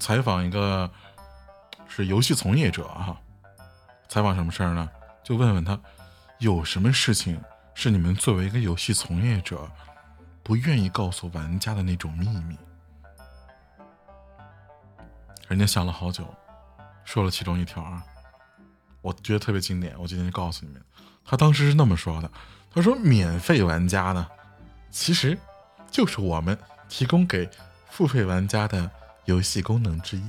采访一个是游戏从业者哈，采访什么事儿呢？就问问他有什么事情是你们作为一个游戏从业者不愿意告诉玩家的那种秘密。人家想了好久，说了其中一条啊，我觉得特别经典，我今天就告诉你们。他当时是那么说的：“他说，免费玩家呢，其实就是我们提供给付费玩家的游戏功能之一。”